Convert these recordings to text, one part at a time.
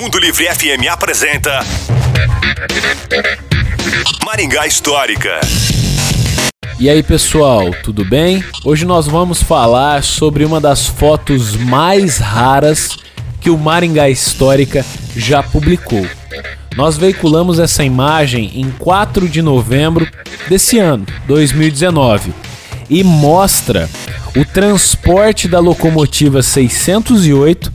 Mundo Livre FM apresenta Maringá Histórica. E aí pessoal, tudo bem? Hoje nós vamos falar sobre uma das fotos mais raras que o Maringá Histórica já publicou. Nós veiculamos essa imagem em 4 de novembro desse ano, 2019, e mostra o transporte da locomotiva 608,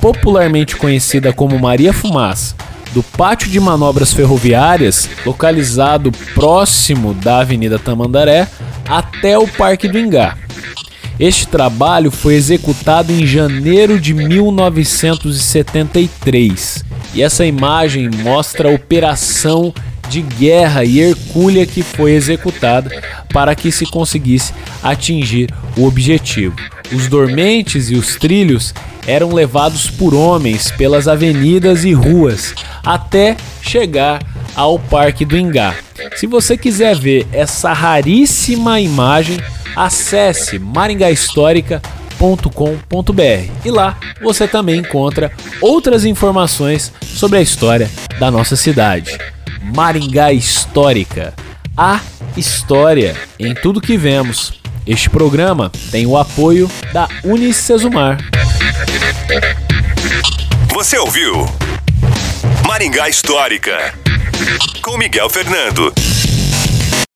popularmente conhecida como Maria Fumaça, do pátio de manobras ferroviárias, localizado próximo da Avenida Tamandaré, até o Parque do Ingá. Este trabalho foi executado em janeiro de 1973 e essa imagem mostra a operação de guerra e hercúlea que foi executada para que se conseguisse atingir o objetivo. Os dormentes e os trilhos eram levados por homens pelas avenidas e ruas até chegar ao Parque do Ingá. Se você quiser ver essa raríssima imagem, acesse maringahistórica.com.br e lá você também encontra outras informações sobre a história da nossa cidade. Maringá Histórica. A história em tudo que vemos. Este programa tem o apoio da Unicesumar. Você ouviu Maringá Histórica com Miguel Fernando.